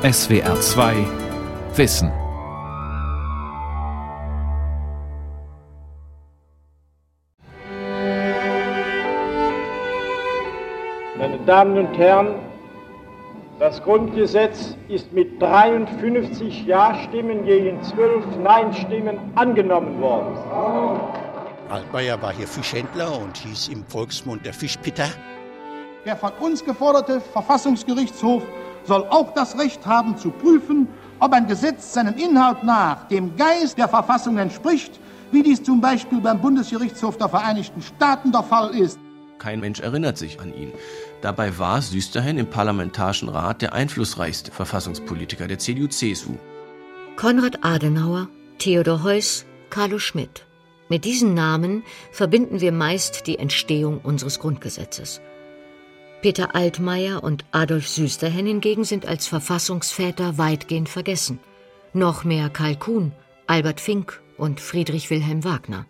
SWR 2 Wissen. Meine Damen und Herren, das Grundgesetz ist mit 53 Ja-Stimmen gegen 12 Nein-Stimmen angenommen worden. Altmaier war hier Fischhändler und hieß im Volksmund der Fischpitter. Der von uns geforderte Verfassungsgerichtshof soll auch das Recht haben zu prüfen, ob ein Gesetz seinem Inhalt nach dem Geist der Verfassung entspricht, wie dies zum Beispiel beim Bundesgerichtshof der Vereinigten Staaten der Fall ist. Kein Mensch erinnert sich an ihn. Dabei war Süsterhen im Parlamentarischen Rat der einflussreichste Verfassungspolitiker der CDU-CSU. Konrad Adenauer, Theodor Heuss, Carlo Schmidt. Mit diesen Namen verbinden wir meist die Entstehung unseres Grundgesetzes. Peter Altmaier und Adolf Süsterhen hingegen sind als Verfassungsväter weitgehend vergessen. Noch mehr Karl Kuhn, Albert Fink und Friedrich Wilhelm Wagner.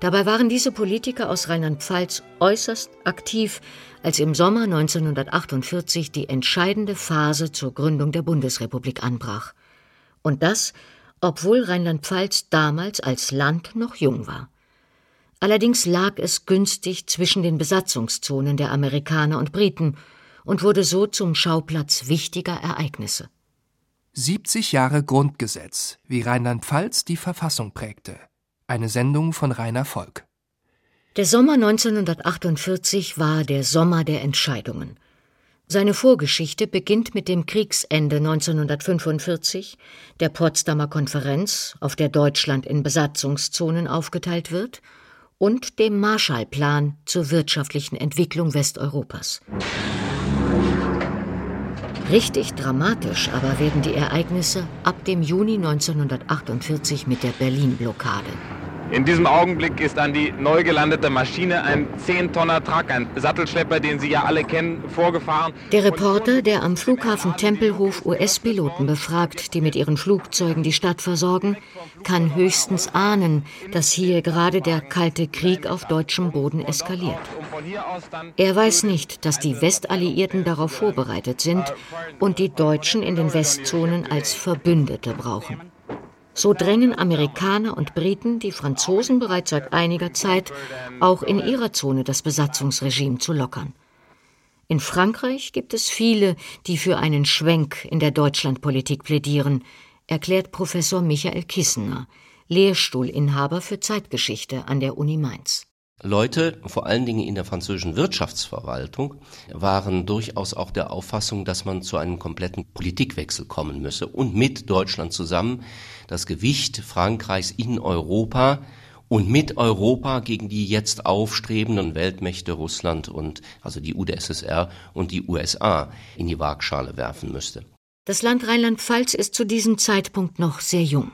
Dabei waren diese Politiker aus Rheinland-Pfalz äußerst aktiv, als im Sommer 1948 die entscheidende Phase zur Gründung der Bundesrepublik anbrach. Und das, obwohl Rheinland-Pfalz damals als Land noch jung war. Allerdings lag es günstig zwischen den Besatzungszonen der Amerikaner und Briten und wurde so zum Schauplatz wichtiger Ereignisse. 70 Jahre Grundgesetz, wie Rheinland-Pfalz die Verfassung prägte. Eine Sendung von Rainer Volk. Der Sommer 1948 war der Sommer der Entscheidungen. Seine Vorgeschichte beginnt mit dem Kriegsende 1945, der Potsdamer Konferenz, auf der Deutschland in Besatzungszonen aufgeteilt wird, und dem Marshallplan zur wirtschaftlichen Entwicklung Westeuropas. Richtig dramatisch aber werden die Ereignisse ab dem Juni 1948 mit der Berlin-Blockade. In diesem Augenblick ist an die neu gelandete Maschine ein 10-Tonner Truck, ein Sattelschlepper, den Sie ja alle kennen, vorgefahren. Der Reporter, der am Flughafen Tempelhof US-Piloten befragt, die mit ihren Flugzeugen die Stadt versorgen, kann höchstens ahnen, dass hier gerade der Kalte Krieg auf deutschem Boden eskaliert. Er weiß nicht, dass die Westalliierten darauf vorbereitet sind und die Deutschen in den Westzonen als Verbündete brauchen. So drängen Amerikaner und Briten die Franzosen bereits seit einiger Zeit, auch in ihrer Zone das Besatzungsregime zu lockern. In Frankreich gibt es viele, die für einen Schwenk in der Deutschlandpolitik plädieren, erklärt Professor Michael Kissener, Lehrstuhlinhaber für Zeitgeschichte an der Uni Mainz. Leute, vor allen Dingen in der französischen Wirtschaftsverwaltung, waren durchaus auch der Auffassung, dass man zu einem kompletten Politikwechsel kommen müsse und mit Deutschland zusammen das Gewicht Frankreichs in Europa und mit Europa gegen die jetzt aufstrebenden Weltmächte Russland und also die UdSSR und die USA in die Waagschale werfen müsste. Das Land Rheinland-Pfalz ist zu diesem Zeitpunkt noch sehr jung.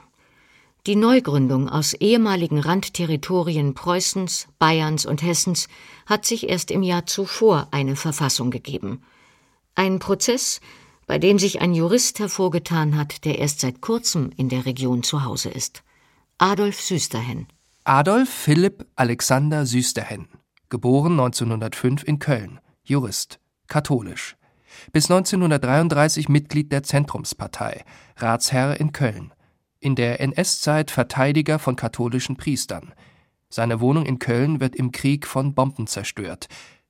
Die Neugründung aus ehemaligen Randterritorien Preußens, Bayerns und Hessens hat sich erst im Jahr zuvor eine Verfassung gegeben. Ein Prozess, bei dem sich ein Jurist hervorgetan hat, der erst seit kurzem in der Region zu Hause ist. Adolf Süsterhen. Adolf Philipp Alexander Süsterhen, geboren 1905 in Köln, Jurist, katholisch. Bis 1933 Mitglied der Zentrumspartei, Ratsherr in Köln. In der NS-Zeit Verteidiger von katholischen Priestern. Seine Wohnung in Köln wird im Krieg von Bomben zerstört.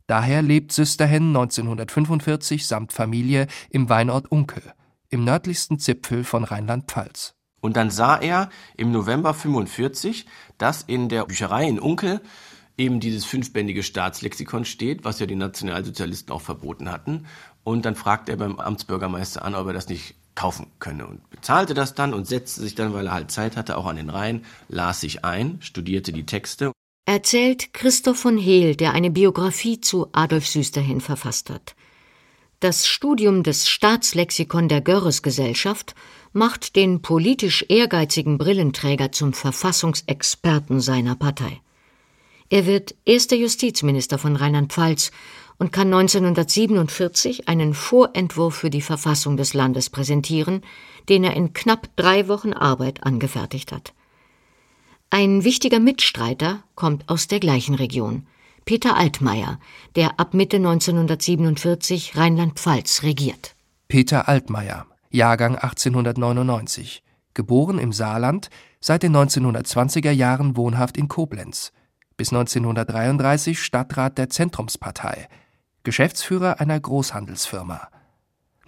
Daher lebt Süsterhen 1945 samt Familie im Weinort Unkel, im nördlichsten Zipfel von Rheinland-Pfalz. Und dann sah er im November 45, dass in der Bücherei in Unkel eben dieses fünfbändige Staatslexikon steht, was ja die Nationalsozialisten auch verboten hatten. Und dann fragte er beim Amtsbürgermeister an, ob er das nicht kaufen könne und bezahlte das dann und setzte sich dann, weil er halt Zeit hatte, auch an den Rhein, las sich ein, studierte die Texte Erzählt Christoph von Hehl, der eine Biografie zu Adolf Süsterhin verfasst hat. Das Studium des Staatslexikon der Görres-Gesellschaft macht den politisch ehrgeizigen Brillenträger zum Verfassungsexperten seiner Partei. Er wird erster Justizminister von Rheinland-Pfalz und kann 1947 einen Vorentwurf für die Verfassung des Landes präsentieren, den er in knapp drei Wochen Arbeit angefertigt hat. Ein wichtiger Mitstreiter kommt aus der gleichen Region. Peter Altmaier, der ab Mitte 1947 Rheinland-Pfalz regiert. Peter Altmaier, Jahrgang 1899, geboren im Saarland, seit den 1920er Jahren wohnhaft in Koblenz, bis 1933 Stadtrat der Zentrumspartei, Geschäftsführer einer Großhandelsfirma.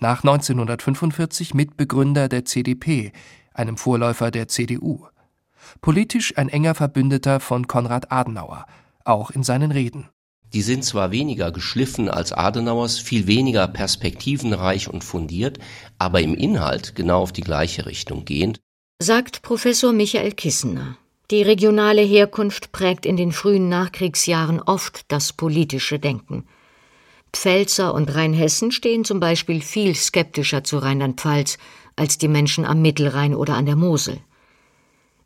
Nach 1945 Mitbegründer der CDP, einem Vorläufer der CDU. Politisch ein enger Verbündeter von Konrad Adenauer, auch in seinen Reden. Die sind zwar weniger geschliffen als Adenauers, viel weniger perspektivenreich und fundiert, aber im Inhalt genau auf die gleiche Richtung gehend. Sagt Professor Michael Kissener. Die regionale Herkunft prägt in den frühen Nachkriegsjahren oft das politische Denken. Pfälzer und Rheinhessen stehen zum Beispiel viel skeptischer zu Rheinland-Pfalz als die Menschen am Mittelrhein oder an der Mosel.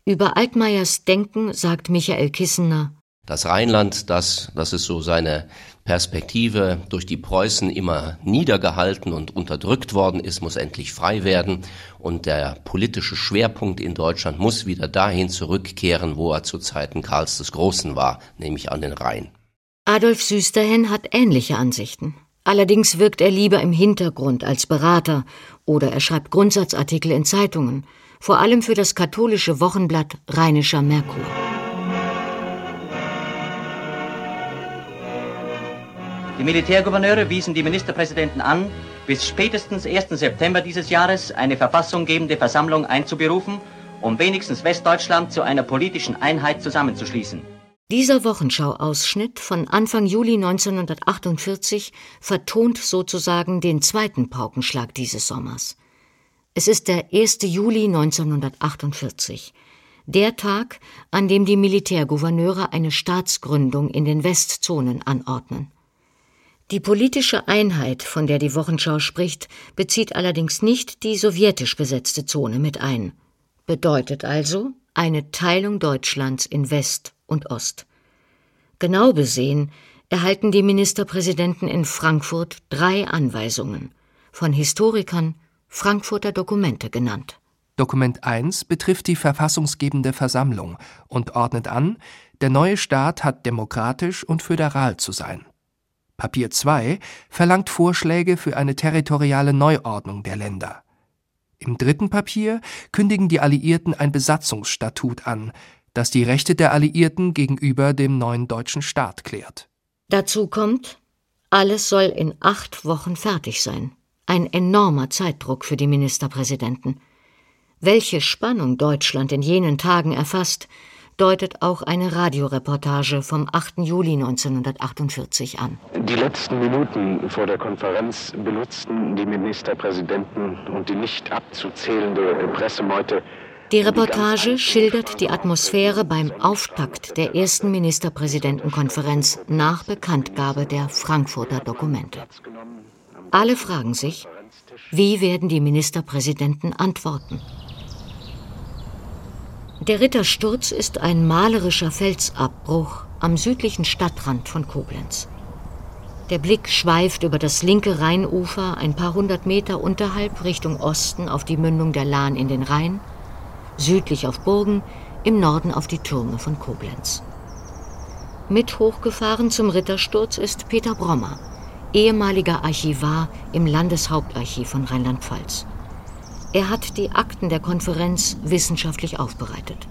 Über Altmaiers Denken sagt Michael Kissener das Rheinland, das, das ist so seine Perspektive, durch die Preußen immer niedergehalten und unterdrückt worden ist, muss endlich frei werden. Und der politische Schwerpunkt in Deutschland muss wieder dahin zurückkehren, wo er zu Zeiten Karls des Großen war, nämlich an den Rhein. Adolf Süsterhen hat ähnliche Ansichten. Allerdings wirkt er lieber im Hintergrund als Berater oder er schreibt Grundsatzartikel in Zeitungen, vor allem für das katholische Wochenblatt Rheinischer Merkur. Die Militärgouverneure wiesen die Ministerpräsidenten an, bis spätestens 1. September dieses Jahres eine verfassunggebende Versammlung einzuberufen, um wenigstens Westdeutschland zu einer politischen Einheit zusammenzuschließen. Dieser Wochenschau-Ausschnitt von Anfang Juli 1948 vertont sozusagen den zweiten Paukenschlag dieses Sommers. Es ist der 1. Juli 1948, der Tag, an dem die Militärgouverneure eine Staatsgründung in den Westzonen anordnen. Die politische Einheit, von der die Wochenschau spricht, bezieht allerdings nicht die sowjetisch besetzte Zone mit ein, bedeutet also eine Teilung Deutschlands in West und Ost. Genau besehen erhalten die Ministerpräsidenten in Frankfurt drei Anweisungen, von Historikern Frankfurter Dokumente genannt. Dokument 1 betrifft die verfassungsgebende Versammlung und ordnet an, der neue Staat hat demokratisch und föderal zu sein. Papier 2 verlangt Vorschläge für eine territoriale Neuordnung der Länder. Im dritten Papier kündigen die Alliierten ein Besatzungsstatut an, das die Rechte der Alliierten gegenüber dem neuen deutschen Staat klärt. Dazu kommt, alles soll in acht Wochen fertig sein. Ein enormer Zeitdruck für die Ministerpräsidenten. Welche Spannung Deutschland in jenen Tagen erfasst, deutet auch eine Radioreportage vom 8. Juli 1948 an. Die letzten Minuten vor der Konferenz benutzten die Ministerpräsidenten und die nicht abzuzählende Pressemeute die Reportage schildert die Atmosphäre beim Auftakt der ersten Ministerpräsidentenkonferenz nach Bekanntgabe der Frankfurter Dokumente. Alle fragen sich, wie werden die Ministerpräsidenten antworten? Der Rittersturz ist ein malerischer Felsabbruch am südlichen Stadtrand von Koblenz. Der Blick schweift über das linke Rheinufer ein paar hundert Meter unterhalb Richtung Osten auf die Mündung der Lahn in den Rhein, südlich auf Burgen, im Norden auf die Türme von Koblenz. Mit hochgefahren zum Rittersturz ist Peter Brommer, ehemaliger Archivar im Landeshauptarchiv von Rheinland-Pfalz. Er hat die Akten der Konferenz wissenschaftlich aufbereitet.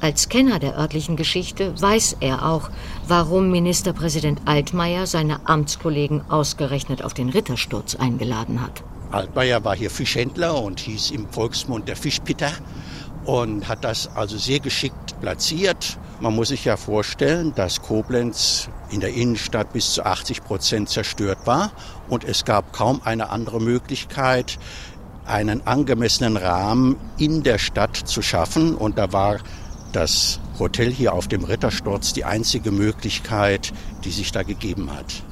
Als Kenner der örtlichen Geschichte weiß er auch, warum Ministerpräsident Altmaier seine Amtskollegen ausgerechnet auf den Rittersturz eingeladen hat. Altmaier war hier Fischhändler und hieß im Volksmund der Fischpitter und hat das also sehr geschickt platziert. Man muss sich ja vorstellen, dass Koblenz in der Innenstadt bis zu 80 Prozent zerstört war und es gab kaum eine andere Möglichkeit, einen angemessenen Rahmen in der Stadt zu schaffen. Und da war das Hotel hier auf dem Rittersturz die einzige Möglichkeit, die sich da gegeben hat.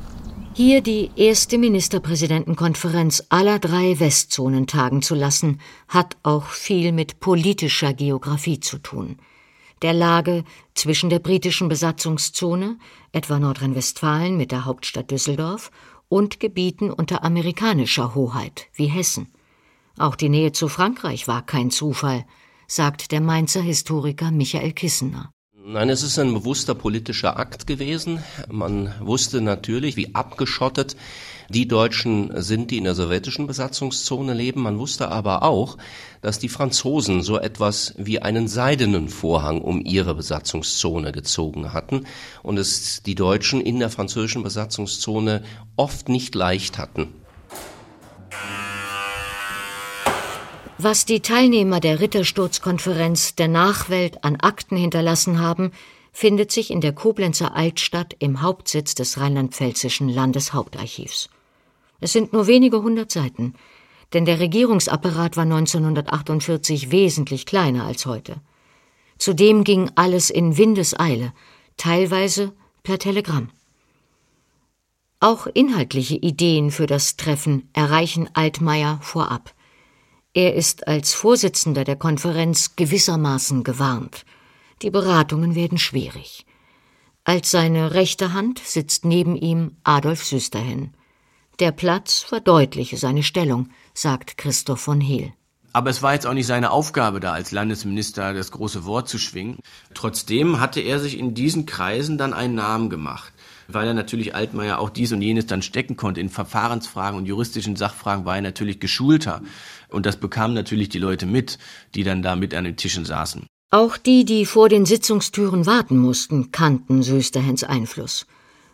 Hier die erste Ministerpräsidentenkonferenz aller drei Westzonen tagen zu lassen, hat auch viel mit politischer Geographie zu tun. Der Lage zwischen der britischen Besatzungszone, etwa Nordrhein-Westfalen mit der Hauptstadt Düsseldorf, und Gebieten unter amerikanischer Hoheit wie Hessen. Auch die Nähe zu Frankreich war kein Zufall, sagt der Mainzer Historiker Michael Kissener. Nein, es ist ein bewusster politischer Akt gewesen. Man wusste natürlich, wie abgeschottet die Deutschen sind, die in der sowjetischen Besatzungszone leben. Man wusste aber auch, dass die Franzosen so etwas wie einen seidenen Vorhang um ihre Besatzungszone gezogen hatten und es die Deutschen in der französischen Besatzungszone oft nicht leicht hatten. Was die Teilnehmer der Rittersturzkonferenz der Nachwelt an Akten hinterlassen haben, findet sich in der Koblenzer Altstadt im Hauptsitz des rheinland-pfälzischen Landeshauptarchivs. Es sind nur wenige hundert Seiten, denn der Regierungsapparat war 1948 wesentlich kleiner als heute. Zudem ging alles in Windeseile, teilweise per Telegramm. Auch inhaltliche Ideen für das Treffen erreichen Altmaier vorab. Er ist als Vorsitzender der Konferenz gewissermaßen gewarnt. Die Beratungen werden schwierig. Als seine rechte Hand sitzt neben ihm Adolf Süsterhen. Der Platz verdeutliche seine Stellung, sagt Christoph von Hehl. Aber es war jetzt auch nicht seine Aufgabe, da als Landesminister das große Wort zu schwingen. Trotzdem hatte er sich in diesen Kreisen dann einen Namen gemacht weil er natürlich Altmaier auch dies und jenes dann stecken konnte. In Verfahrensfragen und juristischen Sachfragen war er natürlich geschulter. Und das bekamen natürlich die Leute mit, die dann da mit an den Tischen saßen. Auch die, die vor den Sitzungstüren warten mussten, kannten Sösterhens Einfluss.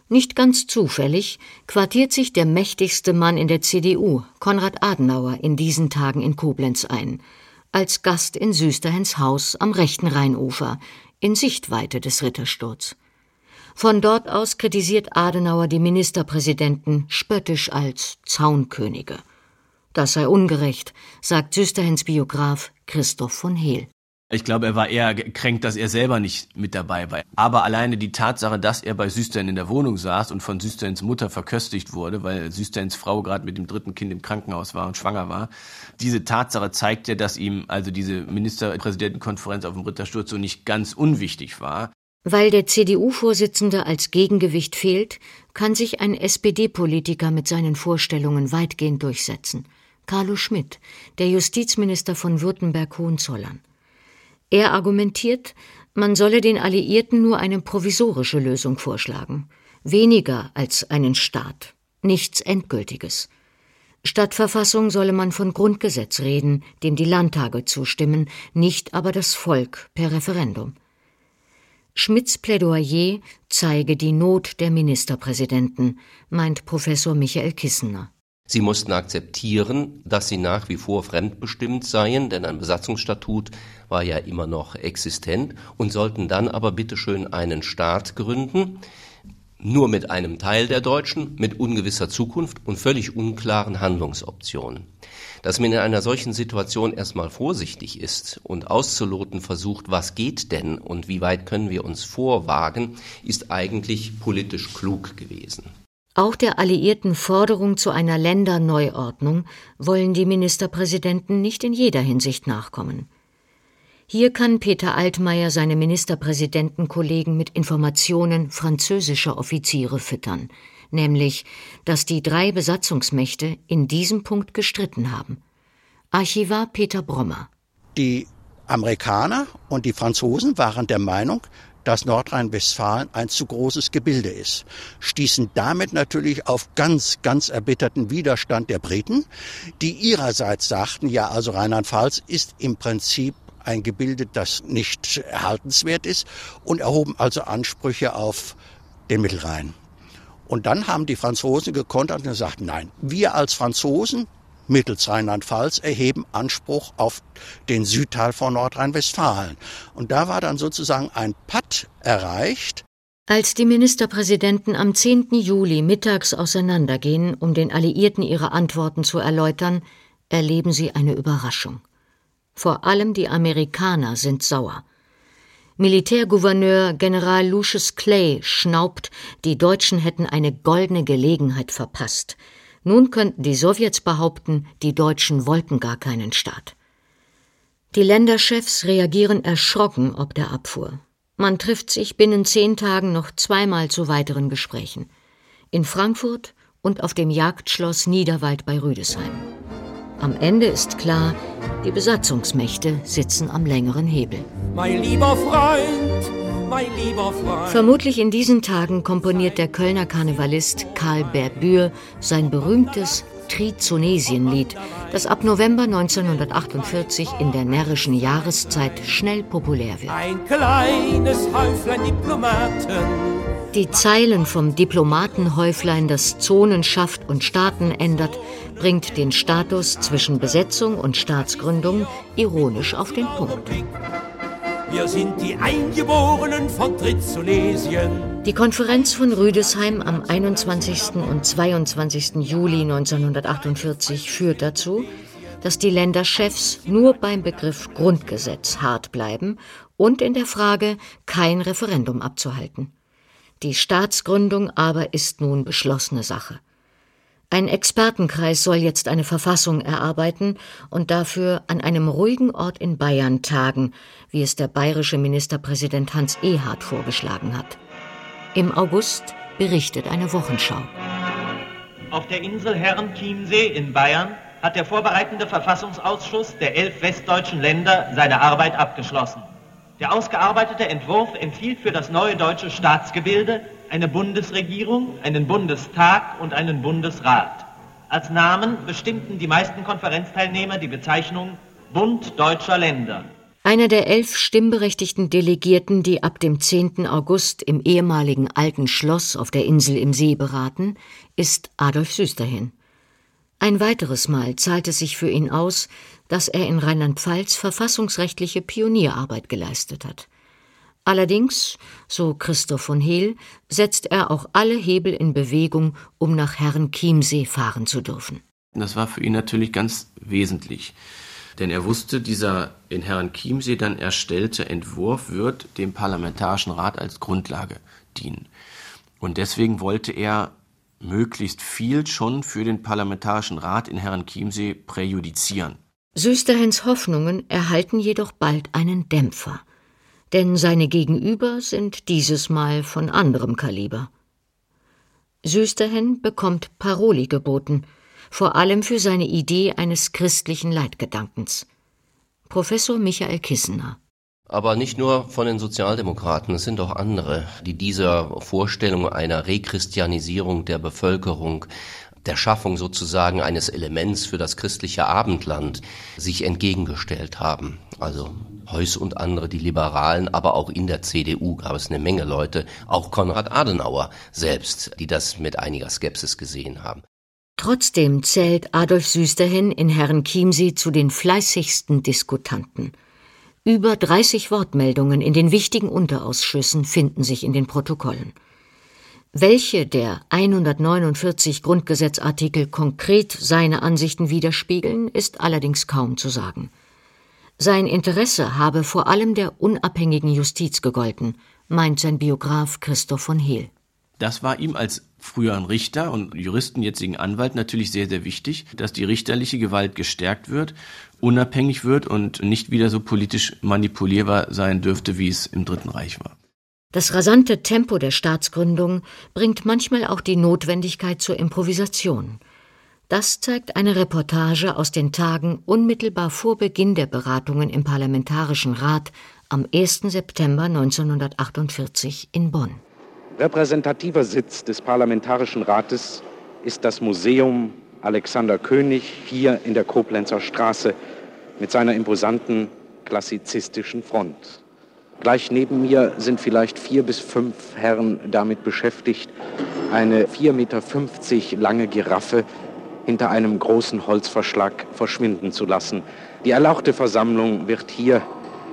Nicht ganz zufällig quartiert sich der mächtigste Mann in der CDU, Konrad Adenauer, in diesen Tagen in Koblenz ein, als Gast in Süsterhens Haus am rechten Rheinufer, in Sichtweite des Rittersturz. Von dort aus kritisiert Adenauer die Ministerpräsidenten spöttisch als Zaunkönige. Das sei ungerecht, sagt Süsterhens Biograf Christoph von Hehl. Ich glaube, er war eher gekränkt, dass er selber nicht mit dabei war. Aber alleine die Tatsache, dass er bei Süstern in der Wohnung saß und von Süsterns Mutter verköstigt wurde, weil Süsterns Frau gerade mit dem dritten Kind im Krankenhaus war und schwanger war, diese Tatsache zeigt ja, dass ihm also diese Ministerpräsidentenkonferenz auf dem Rittersturz so nicht ganz unwichtig war. Weil der CDU-Vorsitzende als Gegengewicht fehlt, kann sich ein SPD-Politiker mit seinen Vorstellungen weitgehend durchsetzen. Carlo Schmidt, der Justizminister von Württemberg-Hohenzollern. Er argumentiert, man solle den Alliierten nur eine provisorische Lösung vorschlagen, weniger als einen Staat, nichts Endgültiges. Statt Verfassung solle man von Grundgesetz reden, dem die Landtage zustimmen, nicht aber das Volk per Referendum. Schmidts Plädoyer zeige die Not der Ministerpräsidenten, meint Professor Michael Kissener. Sie mussten akzeptieren, dass sie nach wie vor fremdbestimmt seien, denn ein Besatzungsstatut war ja immer noch existent, und sollten dann aber bitteschön einen Staat gründen, nur mit einem Teil der Deutschen, mit ungewisser Zukunft und völlig unklaren Handlungsoptionen. Dass man in einer solchen Situation erstmal vorsichtig ist und auszuloten versucht, was geht denn und wie weit können wir uns vorwagen, ist eigentlich politisch klug gewesen. Auch der alliierten Forderung zu einer Länderneuordnung wollen die Ministerpräsidenten nicht in jeder Hinsicht nachkommen. Hier kann Peter Altmaier seine Ministerpräsidentenkollegen mit Informationen französischer Offiziere füttern – nämlich, dass die drei Besatzungsmächte in diesem Punkt gestritten haben. Archivar Peter Brommer. Die Amerikaner und die Franzosen waren der Meinung, dass Nordrhein-Westfalen ein zu großes Gebilde ist, stießen damit natürlich auf ganz, ganz erbitterten Widerstand der Briten, die ihrerseits sagten, ja, also Rheinland-Pfalz ist im Prinzip ein Gebilde, das nicht erhaltenswert ist und erhoben also Ansprüche auf den Mittelrhein. Und dann haben die Franzosen gekontert und gesagt, nein, wir als Franzosen mittels Rheinland-Pfalz erheben Anspruch auf den Südteil von Nordrhein-Westfalen. Und da war dann sozusagen ein Patt erreicht. Als die Ministerpräsidenten am 10. Juli mittags auseinandergehen, um den Alliierten ihre Antworten zu erläutern, erleben sie eine Überraschung. Vor allem die Amerikaner sind sauer. Militärgouverneur General Lucius Clay schnaubt, die Deutschen hätten eine goldene Gelegenheit verpasst. Nun könnten die Sowjets behaupten, die Deutschen wollten gar keinen Staat. Die Länderchefs reagieren erschrocken ob der Abfuhr. Man trifft sich binnen zehn Tagen noch zweimal zu weiteren Gesprächen. In Frankfurt und auf dem Jagdschloss Niederwald bei Rüdesheim. Am Ende ist klar, die Besatzungsmächte sitzen am längeren Hebel. Mein lieber Freund, Vermutlich in diesen Tagen komponiert der Kölner Karnevalist Karl Berbür sein berühmtes Trizonesienlied, das ab November 1948 in der närrischen Jahreszeit schnell populär wird. Ein kleines Häuflein Diplomaten. Die Zeilen vom Diplomatenhäuflein, das Zonen schafft und Staaten ändert, bringt den Status zwischen Besetzung und Staatsgründung ironisch auf den Punkt. Wir sind die Eingeborenen von Trizonesien. Die Konferenz von Rüdesheim am 21. und 22. Juli 1948 führt dazu, dass die Länderchefs nur beim Begriff Grundgesetz hart bleiben und in der Frage, kein Referendum abzuhalten. Die Staatsgründung aber ist nun beschlossene Sache. Ein Expertenkreis soll jetzt eine Verfassung erarbeiten und dafür an einem ruhigen Ort in Bayern tagen, wie es der bayerische Ministerpräsident Hans Ehard vorgeschlagen hat. Im August berichtet eine Wochenschau. Auf der Insel Herrenchiemsee in Bayern hat der vorbereitende Verfassungsausschuss der elf westdeutschen Länder seine Arbeit abgeschlossen. Der ausgearbeitete Entwurf empfiehlt für das neue deutsche Staatsgebilde eine Bundesregierung, einen Bundestag und einen Bundesrat. Als Namen bestimmten die meisten Konferenzteilnehmer die Bezeichnung Bund deutscher Länder. Einer der elf stimmberechtigten Delegierten, die ab dem 10. August im ehemaligen alten Schloss auf der Insel im See beraten, ist Adolf Süsterhin. Ein weiteres Mal zahlt es sich für ihn aus, dass er in Rheinland-Pfalz verfassungsrechtliche Pionierarbeit geleistet hat. Allerdings, so Christoph von Hehl, setzt er auch alle Hebel in Bewegung, um nach Herrenchiemsee fahren zu dürfen. Das war für ihn natürlich ganz wesentlich. Denn er wusste, dieser in Herrenchiemsee dann erstellte Entwurf wird dem Parlamentarischen Rat als Grundlage dienen. Und deswegen wollte er möglichst viel schon für den Parlamentarischen Rat in Herrenchiemsee präjudizieren. Süsterhens Hoffnungen erhalten jedoch bald einen Dämpfer denn seine Gegenüber sind dieses Mal von anderem Kaliber. Süsterhen bekommt Paroli geboten, vor allem für seine Idee eines christlichen Leitgedankens. Professor Michael Kissener aber nicht nur von den Sozialdemokraten, es sind auch andere, die dieser Vorstellung einer Rechristianisierung der Bevölkerung der Schaffung sozusagen eines Elements für das christliche Abendland sich entgegengestellt haben. Also Heuss und andere, die Liberalen, aber auch in der CDU gab es eine Menge Leute, auch Konrad Adenauer selbst, die das mit einiger Skepsis gesehen haben. Trotzdem zählt Adolf Süsterhin in Herrn Chiemsee zu den fleißigsten Diskutanten. Über 30 Wortmeldungen in den wichtigen Unterausschüssen finden sich in den Protokollen. Welche der 149 Grundgesetzartikel konkret seine Ansichten widerspiegeln, ist allerdings kaum zu sagen. Sein Interesse habe vor allem der unabhängigen Justiz gegolten, meint sein Biograf Christoph von Hehl. Das war ihm als früheren Richter und Juristen, jetzigen Anwalt natürlich sehr, sehr wichtig, dass die richterliche Gewalt gestärkt wird, unabhängig wird und nicht wieder so politisch manipulierbar sein dürfte, wie es im Dritten Reich war. Das rasante Tempo der Staatsgründung bringt manchmal auch die Notwendigkeit zur Improvisation. Das zeigt eine Reportage aus den Tagen unmittelbar vor Beginn der Beratungen im Parlamentarischen Rat am 1. September 1948 in Bonn. Repräsentativer Sitz des Parlamentarischen Rates ist das Museum Alexander König hier in der Koblenzer Straße mit seiner imposanten klassizistischen Front. Gleich neben mir sind vielleicht vier bis fünf Herren damit beschäftigt, eine 4,50 Meter lange Giraffe hinter einem großen Holzverschlag verschwinden zu lassen. Die erlauchte Versammlung wird hier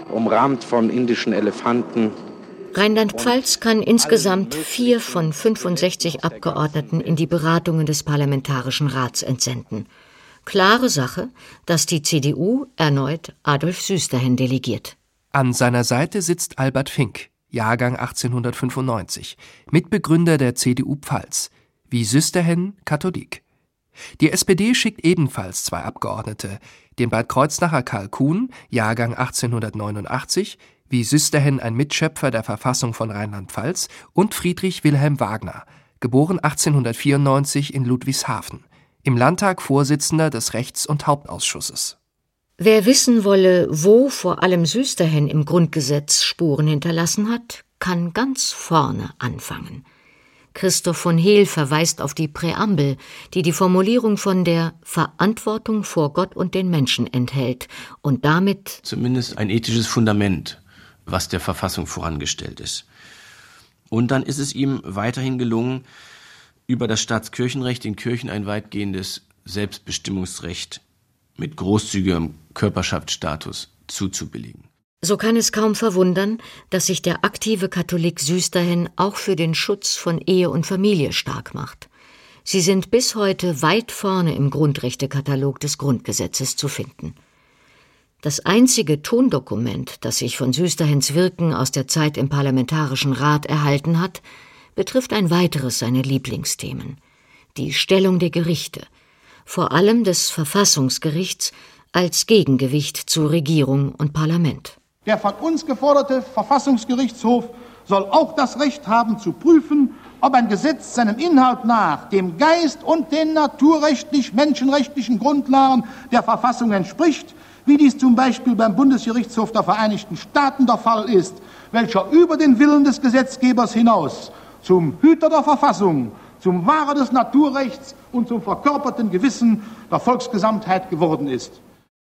umrahmt von indischen Elefanten. Rheinland-Pfalz kann insgesamt vier von 65 Abgeordneten in die Beratungen des Parlamentarischen Rats entsenden. Klare Sache, dass die CDU erneut Adolf Süsterhen delegiert. An seiner Seite sitzt Albert Fink, Jahrgang 1895, Mitbegründer der CDU Pfalz, wie Süsterhen Katholik. Die SPD schickt ebenfalls zwei Abgeordnete, den Bad Kreuznacher Karl Kuhn, Jahrgang 1889, wie Süsterhen ein Mitschöpfer der Verfassung von Rheinland-Pfalz, und Friedrich Wilhelm Wagner, geboren 1894 in Ludwigshafen, im Landtag Vorsitzender des Rechts- und Hauptausschusses. Wer wissen wolle, wo vor allem Süsterhen im Grundgesetz Spuren hinterlassen hat, kann ganz vorne anfangen. Christoph von Hehl verweist auf die Präambel, die die Formulierung von der Verantwortung vor Gott und den Menschen enthält und damit zumindest ein ethisches Fundament, was der Verfassung vorangestellt ist. Und dann ist es ihm weiterhin gelungen, über das Staatskirchenrecht den Kirchen ein weitgehendes Selbstbestimmungsrecht mit großzügigem Körperschaftsstatus zuzubilligen. So kann es kaum verwundern, dass sich der aktive Katholik Süsterhen auch für den Schutz von Ehe und Familie stark macht. Sie sind bis heute weit vorne im Grundrechtekatalog des Grundgesetzes zu finden. Das einzige Tondokument, das sich von Süsterhens Wirken aus der Zeit im Parlamentarischen Rat erhalten hat, betrifft ein weiteres seiner Lieblingsthemen die Stellung der Gerichte, vor allem des Verfassungsgerichts als Gegengewicht zu Regierung und Parlament. Der von uns geforderte Verfassungsgerichtshof soll auch das Recht haben zu prüfen, ob ein Gesetz seinem Inhalt nach dem Geist und den naturrechtlich-menschenrechtlichen Grundlagen der Verfassung entspricht, wie dies zum Beispiel beim Bundesgerichtshof der Vereinigten Staaten der Fall ist, welcher über den Willen des Gesetzgebers hinaus zum Hüter der Verfassung, zum Wahrer des Naturrechts und zum verkörperten Gewissen der Volksgesamtheit geworden ist.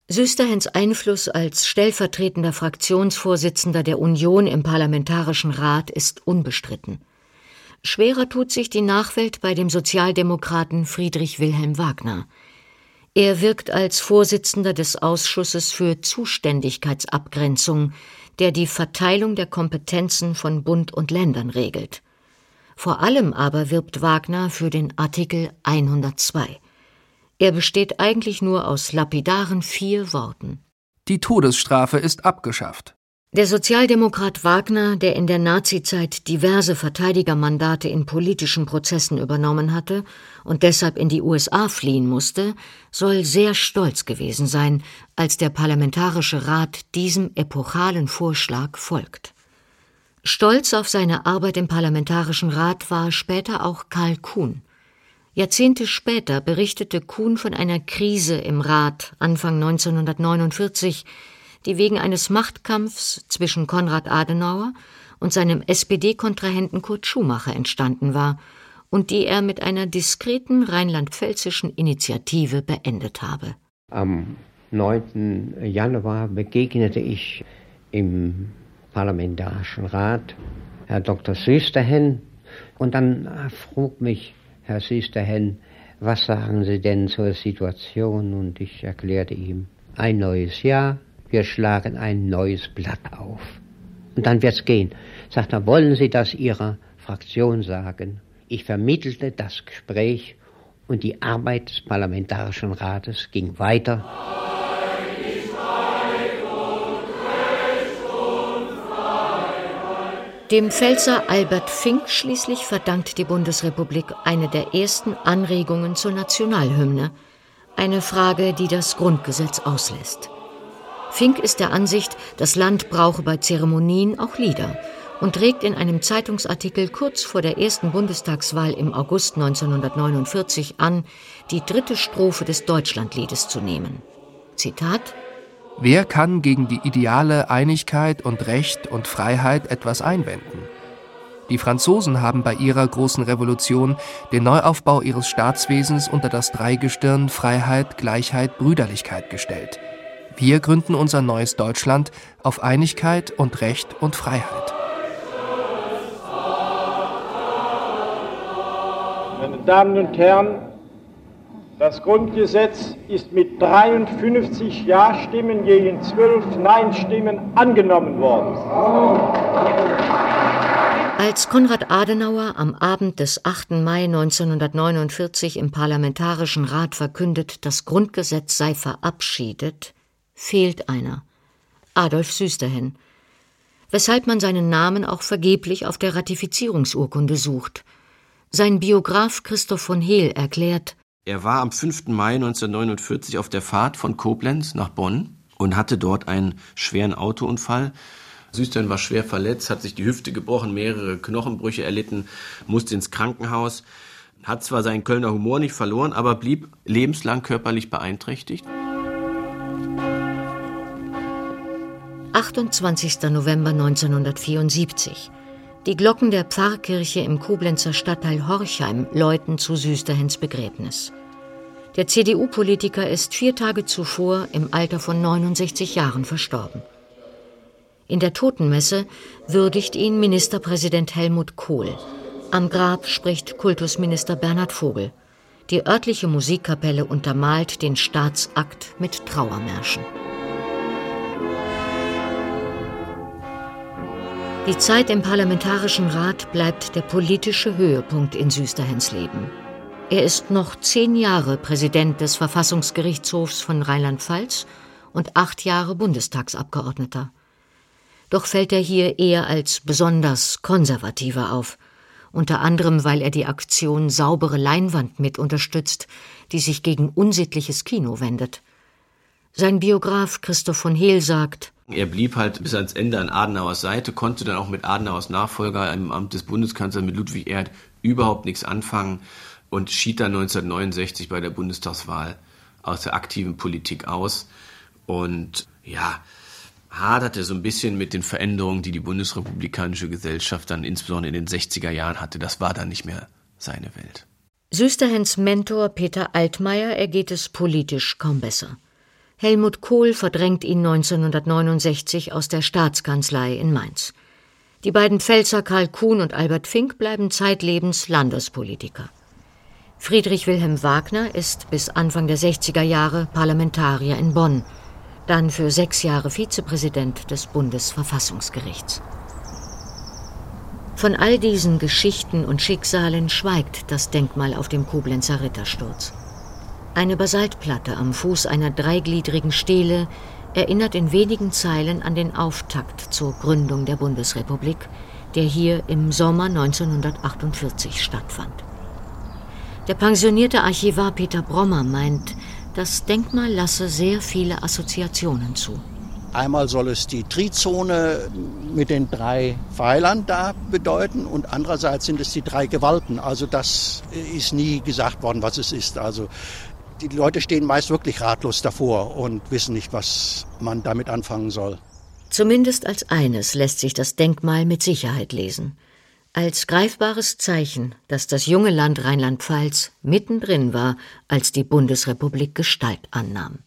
Süsterhens Einfluss als stellvertretender Fraktionsvorsitzender der Union im Parlamentarischen Rat ist unbestritten. Schwerer tut sich die Nachwelt bei dem Sozialdemokraten Friedrich Wilhelm Wagner. Er wirkt als Vorsitzender des Ausschusses für Zuständigkeitsabgrenzung, der die Verteilung der Kompetenzen von Bund und Ländern regelt. Vor allem aber wirbt Wagner für den Artikel 102. Er besteht eigentlich nur aus lapidaren vier Worten. Die Todesstrafe ist abgeschafft. Der Sozialdemokrat Wagner, der in der Nazizeit diverse Verteidigermandate in politischen Prozessen übernommen hatte und deshalb in die USA fliehen musste, soll sehr stolz gewesen sein, als der Parlamentarische Rat diesem epochalen Vorschlag folgt. Stolz auf seine Arbeit im Parlamentarischen Rat war später auch Karl Kuhn. Jahrzehnte später berichtete Kuhn von einer Krise im Rat Anfang 1949, die wegen eines Machtkampfs zwischen Konrad Adenauer und seinem SPD-Kontrahenten Kurt Schumacher entstanden war und die er mit einer diskreten rheinland-pfälzischen Initiative beendet habe. Am 9. Januar begegnete ich im Parlamentarischen Rat Herr Dr. Süsterhen und dann frug mich Herr Sisterhen, was sagen Sie denn zur Situation? Und ich erklärte ihm, ein neues Jahr, wir schlagen ein neues Blatt auf. Und dann wird's gehen. Sagt er, wollen Sie das Ihrer Fraktion sagen? Ich vermittelte das Gespräch und die Arbeit des Parlamentarischen Rates ging weiter. Dem Pfälzer Albert Fink schließlich verdankt die Bundesrepublik eine der ersten Anregungen zur Nationalhymne, eine Frage, die das Grundgesetz auslässt. Fink ist der Ansicht, das Land brauche bei Zeremonien auch Lieder und regt in einem Zeitungsartikel kurz vor der ersten Bundestagswahl im August 1949 an, die dritte Strophe des Deutschlandliedes zu nehmen. Zitat Wer kann gegen die ideale Einigkeit und Recht und Freiheit etwas einwenden? Die Franzosen haben bei ihrer großen Revolution den Neuaufbau ihres Staatswesens unter das Dreigestirn Freiheit, Gleichheit, Brüderlichkeit gestellt. Wir gründen unser neues Deutschland auf Einigkeit und Recht und Freiheit. Meine Damen und Herren, das Grundgesetz ist mit 53 Ja-Stimmen gegen 12 Nein-Stimmen angenommen worden. Als Konrad Adenauer am Abend des 8. Mai 1949 im Parlamentarischen Rat verkündet, das Grundgesetz sei verabschiedet, fehlt einer. Adolf Süsterhen. Weshalb man seinen Namen auch vergeblich auf der Ratifizierungsurkunde sucht. Sein Biograf Christoph von Hehl erklärt, er war am 5. Mai 1949 auf der Fahrt von Koblenz nach Bonn und hatte dort einen schweren Autounfall. Süstern war schwer verletzt, hat sich die Hüfte gebrochen, mehrere Knochenbrüche erlitten, musste ins Krankenhaus, hat zwar seinen Kölner Humor nicht verloren, aber blieb lebenslang körperlich beeinträchtigt. 28. November 1974. Die Glocken der Pfarrkirche im Koblenzer Stadtteil Horchheim läuten zu Süsterhens Begräbnis. Der CDU-Politiker ist vier Tage zuvor im Alter von 69 Jahren verstorben. In der Totenmesse würdigt ihn Ministerpräsident Helmut Kohl. Am Grab spricht Kultusminister Bernhard Vogel. Die örtliche Musikkapelle untermalt den Staatsakt mit Trauermärschen. Die Zeit im Parlamentarischen Rat bleibt der politische Höhepunkt in Süsterhens Leben. Er ist noch zehn Jahre Präsident des Verfassungsgerichtshofs von Rheinland-Pfalz und acht Jahre Bundestagsabgeordneter. Doch fällt er hier eher als besonders konservativer auf, unter anderem weil er die Aktion Saubere Leinwand mit unterstützt, die sich gegen unsittliches Kino wendet. Sein Biograf Christoph von Hehl sagt, er blieb halt bis ans Ende an Adenauers Seite, konnte dann auch mit Adenauers Nachfolger im Amt des Bundeskanzlers mit Ludwig Erhard überhaupt nichts anfangen und schied dann 1969 bei der Bundestagswahl aus der aktiven Politik aus und ja, haderte so ein bisschen mit den Veränderungen, die die bundesrepublikanische Gesellschaft dann insbesondere in den 60er Jahren hatte. Das war dann nicht mehr seine Welt. Süsterhens Mentor Peter Altmaier ergeht es politisch kaum besser. Helmut Kohl verdrängt ihn 1969 aus der Staatskanzlei in Mainz. Die beiden Pfälzer Karl Kuhn und Albert Fink bleiben zeitlebens Landespolitiker. Friedrich Wilhelm Wagner ist bis Anfang der 60er Jahre Parlamentarier in Bonn, dann für sechs Jahre Vizepräsident des Bundesverfassungsgerichts. Von all diesen Geschichten und Schicksalen schweigt das Denkmal auf dem Koblenzer Rittersturz. Eine Basaltplatte am Fuß einer dreigliedrigen Stele erinnert in wenigen Zeilen an den Auftakt zur Gründung der Bundesrepublik, der hier im Sommer 1948 stattfand. Der pensionierte Archivar Peter Brommer meint, das Denkmal lasse sehr viele Assoziationen zu. Einmal soll es die Trizone mit den drei Pfeilern da bedeuten und andererseits sind es die drei Gewalten. Also das ist nie gesagt worden, was es ist. Also die Leute stehen meist wirklich ratlos davor und wissen nicht, was man damit anfangen soll. Zumindest als eines lässt sich das Denkmal mit Sicherheit lesen. Als greifbares Zeichen, dass das junge Land Rheinland-Pfalz mittendrin war, als die Bundesrepublik Gestalt annahm.